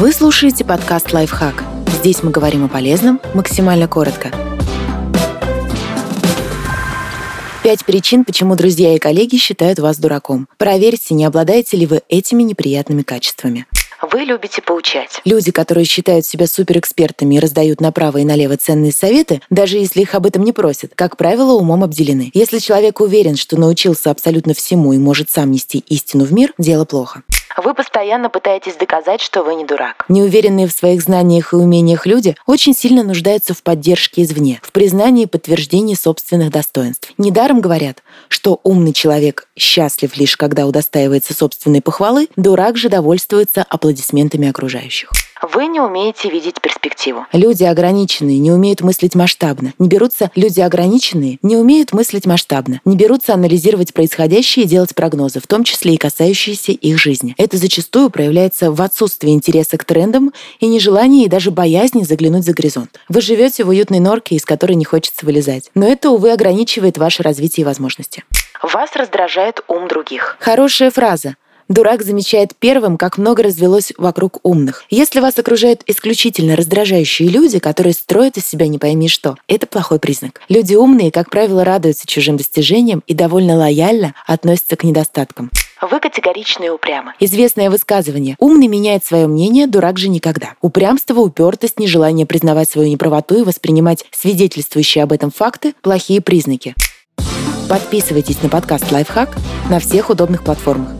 Вы слушаете подкаст «Лайфхак». Здесь мы говорим о полезном максимально коротко. Пять причин, почему друзья и коллеги считают вас дураком. Проверьте, не обладаете ли вы этими неприятными качествами. Вы любите поучать. Люди, которые считают себя суперэкспертами и раздают направо и налево ценные советы, даже если их об этом не просят, как правило, умом обделены. Если человек уверен, что научился абсолютно всему и может сам нести истину в мир, дело плохо. Вы постоянно пытаетесь доказать, что вы не дурак. Неуверенные в своих знаниях и умениях люди очень сильно нуждаются в поддержке извне, в признании и подтверждении собственных достоинств. Недаром говорят, что умный человек счастлив лишь когда удостаивается собственной похвалы, дурак же довольствуется аплодисментами окружающих. Вы не умеете видеть перспективу. Люди ограниченные не умеют мыслить масштабно. Не берутся люди ограниченные, не умеют мыслить масштабно. Не берутся анализировать происходящее и делать прогнозы, в том числе и касающиеся их жизни. Это зачастую проявляется в отсутствии интереса к трендам и нежелании и даже боязни заглянуть за горизонт. Вы живете в уютной норке, из которой не хочется вылезать. Но это, увы, ограничивает ваше развитие и возможности. Вас раздражает ум других. Хорошая фраза. Дурак замечает первым, как много развелось вокруг умных. Если вас окружают исключительно раздражающие люди, которые строят из себя не пойми что, это плохой признак. Люди умные, как правило, радуются чужим достижениям и довольно лояльно относятся к недостаткам. Вы категоричны и упрямы. Известное высказывание «умный меняет свое мнение, дурак же никогда». Упрямство, упертость, нежелание признавать свою неправоту и воспринимать свидетельствующие об этом факты – плохие признаки. Подписывайтесь на подкаст «Лайфхак» на всех удобных платформах.